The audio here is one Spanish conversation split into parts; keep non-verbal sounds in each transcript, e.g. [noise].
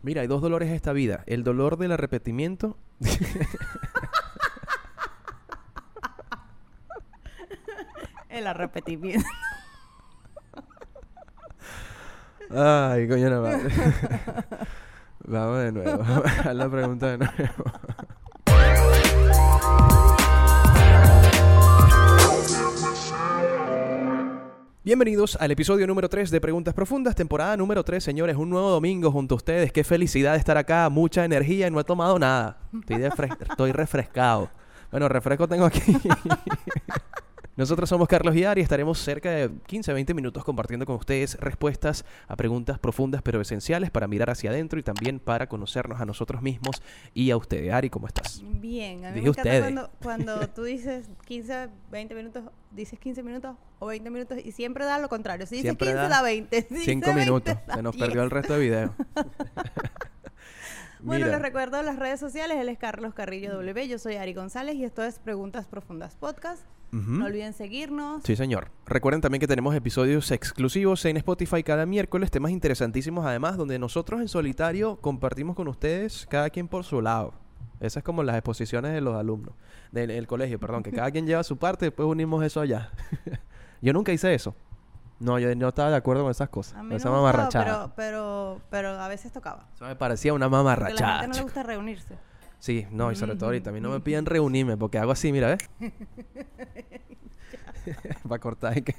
Mira, hay dos dolores en esta vida. El dolor del arrepentimiento. El arrepentimiento. Ay, coño, no madre. [laughs] Vamos de nuevo. Haz la pregunta de nuevo. Bienvenidos al episodio número 3 de Preguntas Profundas, temporada número 3, señores. Un nuevo domingo junto a ustedes. Qué felicidad estar acá, mucha energía y no he tomado nada. Estoy, [laughs] estoy refrescado. Bueno, refresco tengo aquí. [laughs] Nosotros somos Carlos y Ari y estaremos cerca de 15 20 minutos compartiendo con ustedes respuestas a preguntas profundas pero esenciales para mirar hacia adentro y también para conocernos a nosotros mismos y a ustedes. Ari, ¿cómo estás? Bien, a mí Dije me encanta ustedes. cuando, cuando [laughs] tú dices 15, 20 minutos, dices 15 minutos o 20 minutos y siempre da lo contrario. Si dices Siempre 15, da da 20. [laughs] Si dice 5 20, minutos. da Se nos 10. perdió el resto de video. [laughs] Bueno, Mira, les recuerdo las redes sociales. Él es Carlos Carrillo W. Yo soy Ari González y esto es Preguntas Profundas Podcast. ujú. No olviden seguirnos. Sí, señor. Recuerden también que tenemos episodios exclusivos en Spotify cada miércoles, temas interesantísimos además, donde nosotros en solitario compartimos con ustedes, cada quien por su lado. Esas es como las exposiciones de los alumnos, del el colegio, perdón, que cada quien lleva su parte después unimos eso allá. [laughs] yo nunca hice eso. No, yo no estaba de acuerdo con esas cosas. A mí esa no mamarrachada. pero, pero, pero a veces tocaba. Eso me parecía una Porque a la mamarrachada. gente no le gusta reunirse. Sí, no, y sobre todo ahorita. A mí no me piden reunirme porque hago así, mira, ¿ves? [laughs] [laughs] Para cortar que...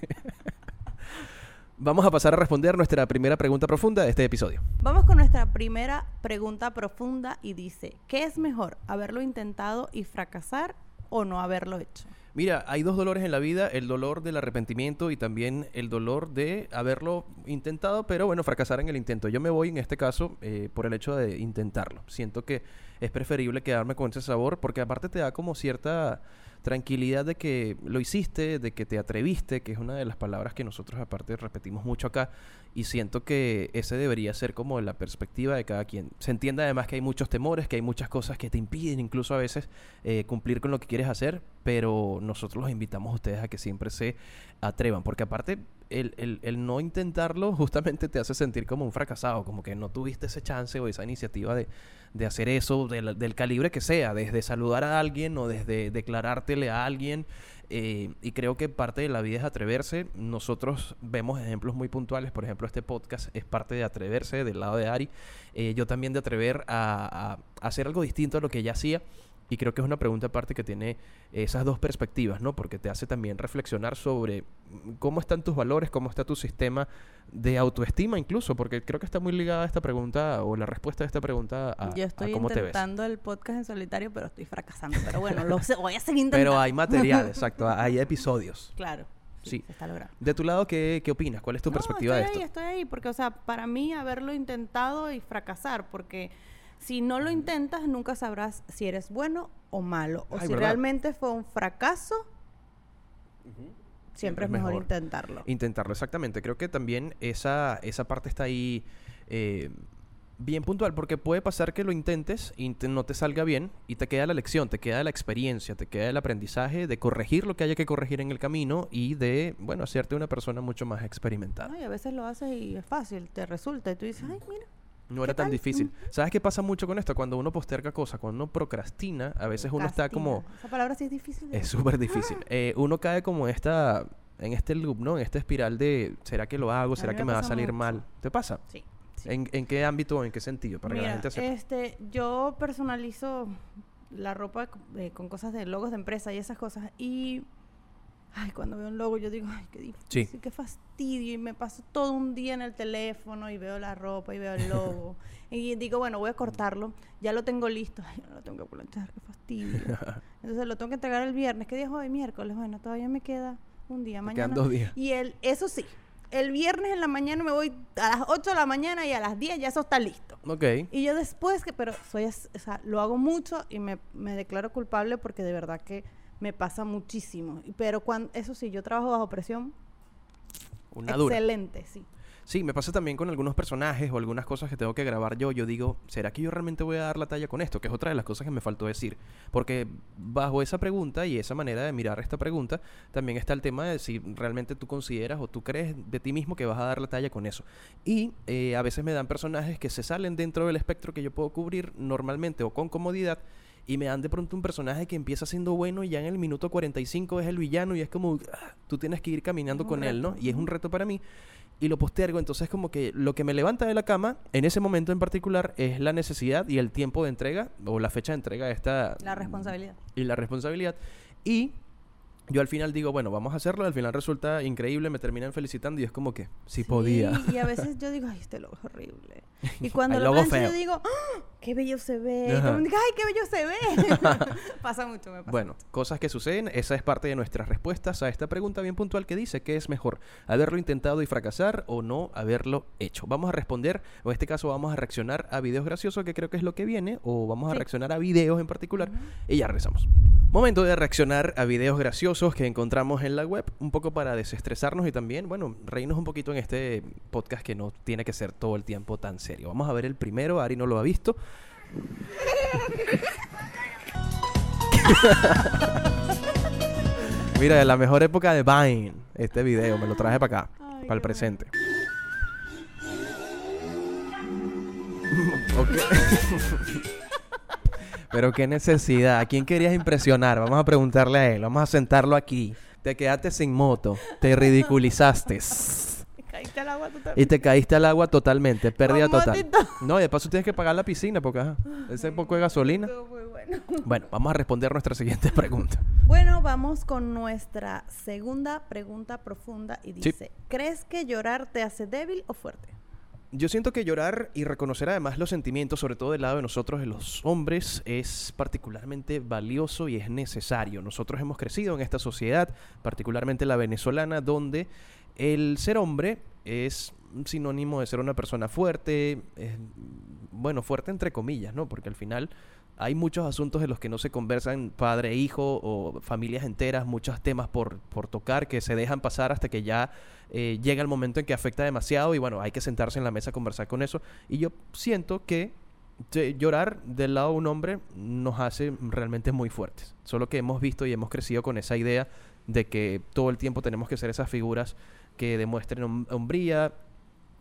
Vamos a pasar a responder nuestra primera pregunta profunda de este episodio. Vamos con nuestra primera pregunta profunda y dice, ¿qué es mejor, haberlo intentado y fracasar o no haberlo hecho? Mira, hay dos dolores en la vida, el dolor del arrepentimiento y también el dolor de haberlo intentado, pero bueno, fracasar en el intento. Yo me voy en este caso eh, por el hecho de intentarlo. Siento que es preferible quedarme con ese sabor porque aparte te da como cierta tranquilidad de que lo hiciste, de que te atreviste, que es una de las palabras que nosotros aparte repetimos mucho acá y siento que ese debería ser como la perspectiva de cada quien. Se entiende además que hay muchos temores, que hay muchas cosas que te impiden incluso a veces eh, cumplir con lo que quieres hacer, pero nosotros los invitamos a ustedes a que siempre se atrevan, porque aparte el, el- el no intentarlo justamente te hace sentir como un fracasado, como que no tuviste ese chance o esa iniciativa de, de hacer eso del, del calibre que sea, desde saludar a alguien o desde declarártele a alguien. eh, y creo que parte de la vida es atreverse. Nosotros vemos ejemplos muy puntuales. Por ejemplo, este podcast es parte de atreverse del lado de Ari. Eh, yo también de atrever a, a hacer algo distinto a lo que ella hacía. Y creo que es una pregunta aparte que tiene esas dos perspectivas, ¿no? Porque te hace también reflexionar sobre mm, cómo están tus valores, cómo está tu sistema de autoestima incluso, porque creo que está muy ligada esta pregunta o la respuesta a esta pregunta a, Yo a estoy cómo te ves. intentando el podcast en solitario, pero estoy fracasando. Pero bueno, lo sé, voy a seguir intentando. Pero hay material, [laughs] exacto, hay episodios. Claro. Sí, Sí. se está logrando. De tu lado, ¿qué, qué opinas? ¿Cuál es tu No, perspectiva de esto? ahí, estoy ahí, porque, o sea, para mí haberlo intentado y fracasar, porque si no lo intentas, nunca sabrás si eres bueno o malo, o Ay, si ¿verdad? realmente fue un fracaso, siempre es mejor, intentarlo. Intentarlo, exactamente. Creo que también esa, esa parte está ahí eh, bien puntual, porque puede pasar que lo intentes y te- no te salga bien y te queda la lección, te queda la experiencia, te queda el aprendizaje de corregir lo que haya que corregir en el camino y de, bueno, hacerte una persona mucho más experimentada. ¿no? Y a veces lo haces y es fácil, te resulta, y tú dices, ay, mira. No era ¿Qué tan tal? difícil. ¿Sabes qué pasa mucho con esto? Cuando uno posterga cosas, cuando uno procrastina, a veces uno está como... Esa palabra sí es difícil. Es súper difícil. [laughs] Eh, uno cae como en esta, en este loop, ¿no? En esta espiral de, ¿será que lo hago? ¿Será que me va a salir mucho. mal? ¿Te pasa? Sí. sí. ¿En, en qué ámbito o en qué sentido? Para que la Mira, gente sepa. este, yo personalizo la ropa eh, con cosas de logos de empresa y esas cosas. Y, ay, cuando veo un logo yo digo, ay, qué difícil, Sí. qué fastidio. Y me paso todo un día en el teléfono y veo la ropa y veo el logo. [laughs] y digo, bueno, voy a cortarlo. Ya lo tengo listo. Ay, no lo tengo que planchar, qué fastidio. [laughs] Entonces lo tengo que entregar el viernes. ¿Qué día es hoy? Miércoles. Bueno, todavía me queda un día. Mañana. quedan dos días. Y el, eso sí, el viernes en la mañana me voy a las 8 de la mañana y a las 10 ya eso está listo. Ok. Y yo después que, pero soy, o sea, lo hago mucho y me, me declaro culpable porque de verdad que me pasa muchísimo. Pero cuando, eso sí, yo trabajo bajo presión. Una dura. Excelente, sí. Sí, me pasa también con algunos personajes o algunas cosas que tengo que grabar yo. Yo digo, ¿será que yo realmente voy a dar la talla con esto? Que es otra de las cosas que me faltó decir. Porque bajo esa pregunta y esa manera de mirar esta pregunta, también está el tema de si realmente tú consideras o tú crees de ti mismo que vas a dar la talla con eso. Y eh, a veces me dan personajes que se salen dentro del espectro que yo puedo cubrir normalmente o con comodidad y me dan de pronto un personaje que empieza siendo bueno y ya en el minuto 45 es el villano y es como, ah, tú tienes que ir caminando con él, ¿no? Y es un reto para mí y lo postergo. Entonces, como que lo que me levanta de la cama en ese momento en particular es la necesidad y el tiempo de entrega o la fecha de entrega de esta. La responsabilidad. Y la responsabilidad. Y yo al final digo, bueno, vamos a hacerlo. Al final resulta increíble, me terminan felicitando y es como que, si podía. Y a veces yo digo, ay, este logo es horrible. Y [laughs] cuando lo plancho yo digo, ¡Ah! ¡qué bello se ve! Y todo dice, ¡ay, qué bello se ve! [laughs] pasa mucho, me pasa Bueno, cosas que suceden. Esa es parte de nuestras respuestas a esta pregunta bien puntual que dice, ¿qué es mejor? ¿Haberlo intentado y fracasar o no haberlo hecho? Vamos a responder, o en este caso vamos a reaccionar a videos graciosos, que creo que es lo que viene, o vamos a reaccionar a videos en particular, y ya regresamos. Momento de reaccionar a videos graciosos que encontramos en la web, un poco para desestresarnos y también, bueno, reírnos un poquito en este podcast que no tiene que ser todo el tiempo tan serio. Vamos a ver el primero, Ari no lo ha visto. [laughs] Mira, de la mejor época de Vine, este video, me lo traje para acá, para el presente. [laughs] [laughs] Pero qué necesidad. ¿A quién querías impresionar? Vamos a preguntarle a él. Vamos a sentarlo aquí. Te quedaste sin moto. Te ridiculizaste. caíste al agua totalmente. Y te caíste al agua totalmente. Pérdida total. No, y de paso tienes que pagar la piscina porque ajá, ese poco de gasolina. Bueno. bueno, vamos a responder nuestra siguiente pregunta. Bueno, vamos con nuestra segunda pregunta profunda y dice, ¿crees que llorar te hace débil o fuerte? Yo siento que llorar y reconocer además los sentimientos, sobre todo del lado de nosotros, de los hombres, es particularmente valioso y es necesario. Nosotros hemos crecido en esta sociedad, particularmente la venezolana, donde el ser hombre es sinónimo de ser una persona fuerte, bueno, fuerte entre comillas, ¿no? Porque al final hay muchos asuntos de los que no se conversan padre e hijo o familias enteras, muchos temas por, por tocar que se dejan pasar hasta que ya eh, llega el momento en que afecta demasiado y bueno, hay que sentarse en la mesa a conversar con eso. Y yo siento que llorar del lado de un hombre nos hace realmente muy fuertes. Solo que hemos visto y hemos crecido con esa idea de que todo el tiempo tenemos que ser esas figuras que demuestren hombría,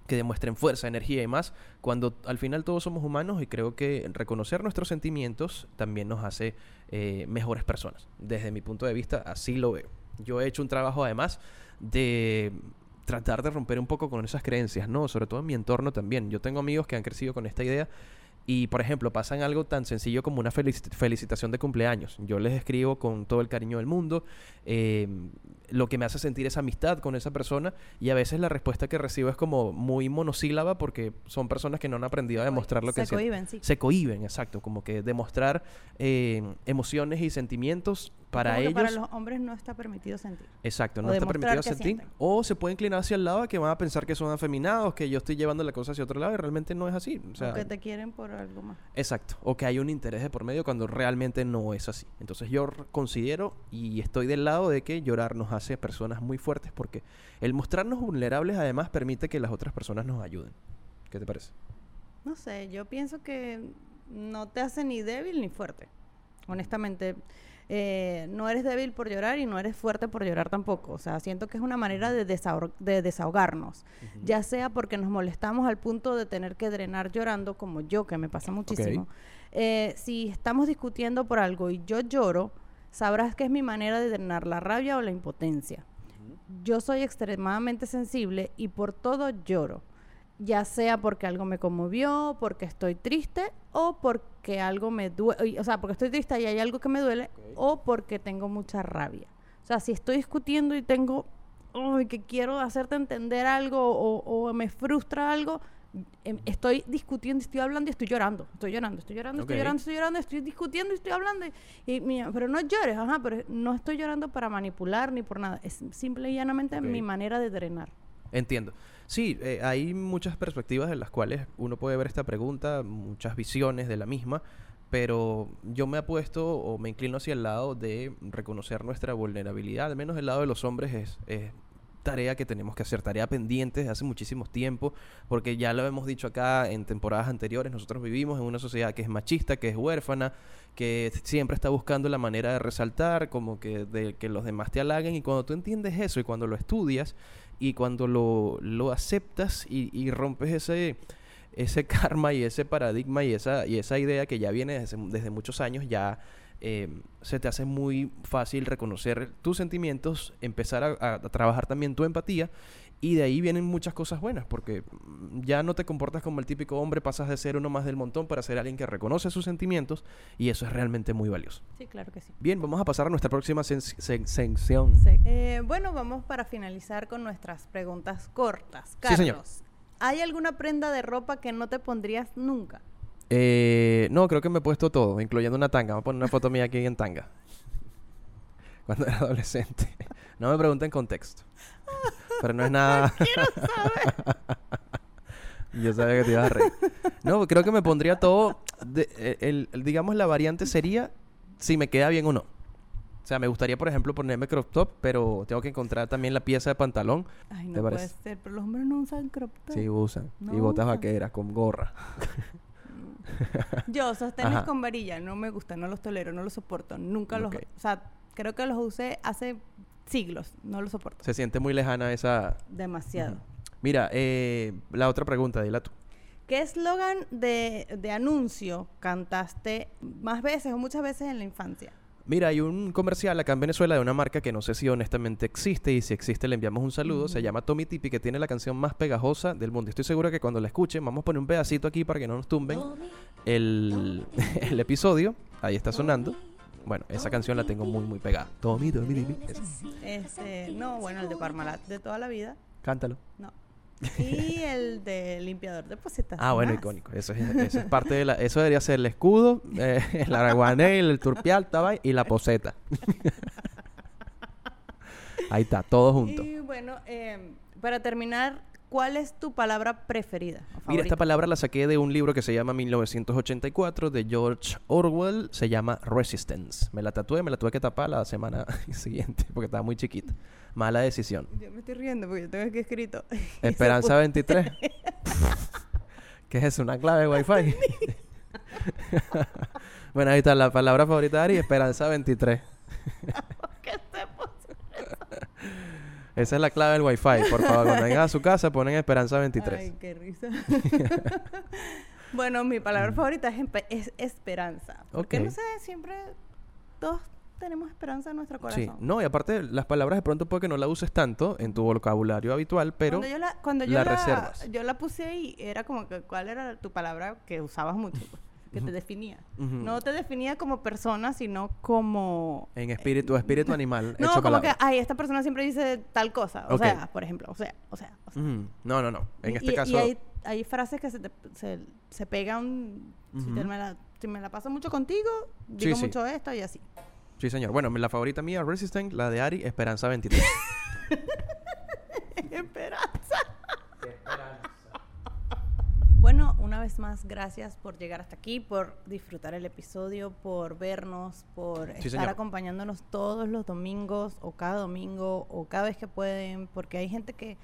que demuestren fuerza, energía y más, cuando al final todos somos humanos y creo que reconocer nuestros sentimientos también nos hace eh, mejores personas. Desde mi punto de vista, así lo veo. Yo he hecho un trabajo además de tratar de romper un poco con esas creencias, ¿no? Sobre todo en mi entorno también. Yo tengo amigos que han crecido con esta idea y, por ejemplo, pasan algo tan sencillo como una felicitación de cumpleaños. Yo les escribo con todo el cariño del mundo, eh, lo que me hace sentir esa amistad con esa persona y a veces la respuesta que recibo es como muy monosílaba porque son personas que no han aprendido a demostrar lo que se cohiben, sí. Se cohiben, exacto, como que demostrar eh, emociones y sentimientos para ellos. Para los hombres no está permitido sentir. Exacto, no está permitido sentir. O se puede inclinar hacia el lado que van a pensar que son afeminados, que yo estoy llevando la cosa hacia otro lado y realmente no es así. O, que te quieren por algo más. Exacto. O que hay un interés de por medio cuando realmente no es así. Entonces yo considero y estoy del lado de que llorar nos hace personas muy fuertes porque el mostrarnos vulnerables además permite que las otras personas nos ayuden. ¿Qué te parece? No sé, yo pienso que no te hace ni débil ni fuerte. Honestamente eh, no eres débil por llorar y no eres fuerte por llorar tampoco. O sea, siento que es una manera de, de desahogarnos, ya sea porque nos molestamos al punto de tener que drenar llorando, como yo, que me pasa muchísimo. Eh, si estamos discutiendo por algo y yo lloro, sabrás que es mi manera de drenar la rabia o la impotencia. Yo soy extremadamente sensible y por todo lloro ya sea porque algo me conmovió, porque estoy triste o porque algo me duele, o sea, porque estoy triste y hay algo que me duele o porque tengo mucha rabia. O sea, si estoy discutiendo y tengo, ay, que quiero hacerte entender algo o, me frustra algo, em, estoy discutiendo, estoy hablando y estoy llorando, estoy llorando, estoy llorando, estoy llorando, estoy llorando, estoy discutiendo y estoy hablando. Y, pero no llores, ajá, pero no estoy llorando para manipular ni por nada, es simple y llanamente mi manera de drenar. Entiendo. Sí, eh, hay muchas perspectivas en las cuales uno puede ver esta pregunta, muchas visiones de la misma, pero yo me apuesto o me inclino hacia el lado de reconocer nuestra vulnerabilidad, al menos el lado de los hombres es, tarea que tenemos que hacer, tarea pendiente desde hace muchísimo tiempo, porque ya lo hemos dicho acá en temporadas anteriores, nosotros vivimos en una sociedad que es machista, que es huérfana, que siempre está buscando la manera de resaltar, como que de que los demás te halaguen, y cuando tú entiendes eso y cuando lo estudias y cuando lo, lo aceptas y, y rompes ese ese [laughs] karma y ese paradigma y esa, y esa idea que ya viene desde, desde muchos años, ya eh, se te hace muy fácil reconocer tus sentimientos, empezar a, a trabajar también tu empatía y de ahí vienen muchas cosas buenas, porque mm, ya no te comportas como el típico hombre, pasas de ser uno más del montón para ser alguien que reconoce sus sentimientos y eso es realmente muy valioso. Sí, claro que sí. Bien, vamos a pasar a nuestra próxima sección. Sí. Eh, bueno, vamos para finalizar con nuestras preguntas cortas. Sí, Carlos, señor. ¿hay alguna prenda de ropa que no te pondrías nunca? Eh, no, creo que me he puesto todo, incluyendo una tanga. Voy a poner una foto mía aquí en tanga. [laughs] Cuando era adolescente. No me pregunten contexto. [laughs] Pero no es nada. [laughs] [laughs] Yo sabía que te ibas a reír. No, creo que me pondría todo. de- eh, el, el- digamos, la variante sería si me queda bien o no. O sea, me gustaría, por ejemplo, ponerme crop top, pero tengo que encontrar también la pieza de pantalón. Ay, ¿Te no puede parece? ser, pero los hombres no usan crop top. Sí, usan. y botas usan. vaqueras con gorra. Yo, sostenes Ajá. con varilla, no me gustan, no los tolero, no los soporto. Nunca los... O sea, creo que los usé hace siglos, no los soporto. Se siente muy lejana esa. Demasiado. Mira, eh, la otra pregunta, dila tú. ¿Qué eslogan de, de anuncio cantaste más veces o muchas veces en la infancia? Mira, hay un comercial acá en Venezuela de una marca que no sé si honestamente existe y si existe le enviamos un saludo. Se llama Tommy Tipi que tiene la canción más pegajosa del mundo. Estoy seguro que cuando la escuchen, vamos a poner un pedacito aquí para que no nos tumben el, [laughs] el episodio. Ahí está sonando. Bueno, esa canción la tengo muy, muy pegada. Tommy, Tommy esa. Este, no, bueno, el de Parmalat de toda la vida, Cántalo. no. Y el de limpiador de posetas. Ah, bueno, más. icónico. Eso es, eso es parte de la... Eso debería ser el escudo, eh, el araguanel, el turpial, tabay y la poseta. Ahí está, todo junto. Y bueno, eh, para terminar, ¿cuál es tu palabra preferida? Mira, esta palabra la saqué de un libro que se llama 1984 de George Orwell. Se llama Resistance. Me la tatué, me la tuve que tapar la semana [laughs] siguiente porque estaba muy chiquita. Mala decisión. Yo me estoy riendo porque yo tengo aquí escrito. [laughs] Esperanza 23. [laughs] ¿Qué es eso? ¿Una clave de Wi-Fi? bueno, ahí está la palabra favorita de Ari, Esperanza 23. Esa es la clave del Wi-Fi. Por favor, cuando vengan a su casa ponen Esperanza 23. Ay, qué risa. [laughs] bueno, mi palabra favorita es, es esperanza. Porque no sé, siempre todos tenemos esperanza en nuestro corazón. Sí, no, y aparte las palabras de pronto puede que no la uses tanto en tu vocabulario habitual, pero cuando yo la, cuando yo la la, reservas. yo la puse ahí, era como que cuál era tu palabra que usabas mucho, que te definía. Ujú. No te definía como persona, sino como... en espíritu, espíritu animal, [laughs] No, hecho como palabra. que, ay, esta persona siempre dice tal cosa. O Ok. sea, por ejemplo, o sea, o sea, o sea. Ujú. No, no, no. En Y- este y, caso, Y hay, hay frases que se, te- se, se pegan. si, te- me la, si me la paso mucho contigo, digo sí. mucho esto y así. sí, señor. Bueno, la favorita mía, Resistant, la de Ari, Esperanza 23. [laughs] [laughs] Esperanza. Bueno, una vez más, gracias por llegar hasta aquí, por disfrutar el episodio, por vernos, por estar señor. acompañándonos todos los domingos o cada domingo o cada vez que pueden, porque hay gente que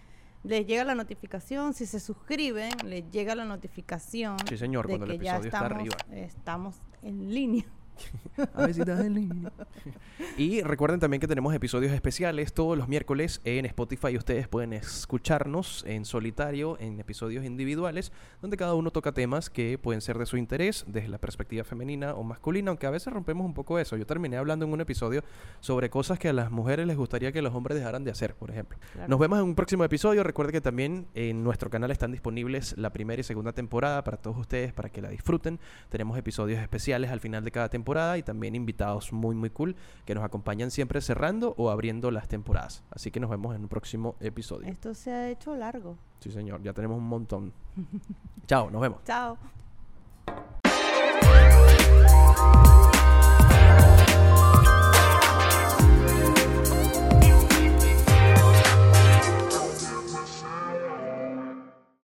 les llega la notificación, si se suscriben, les llega la notificación Sí, señor, de cuando el que ya episodio está estamos, arriba. estamos en línea. A ver si estás en línea. Y recuerden también que tenemos episodios especiales todos los miércoles en Spotify. Ustedes pueden escucharnos en solitario, en episodios individuales, donde cada uno toca temas que pueden ser de su interés desde la perspectiva femenina o masculina, aunque a veces rompemos un poco eso. Yo terminé hablando en un episodio sobre cosas que a las mujeres les gustaría que los hombres dejaran de hacer, por ejemplo. Claro. Nos vemos en un próximo episodio. Recuerde que también en nuestro canal están disponibles la primera y segunda temporada para todos ustedes, para que la disfruten. Tenemos episodios especiales al final de cada temporada y también invitados muy, muy cool que nos acompañan siempre cerrando o abriendo las temporadas. Así que nos vemos en un próximo episodio. Esto se ha hecho largo. Sí, señor. Ya tenemos un montón. Chao, nos vemos. Chao.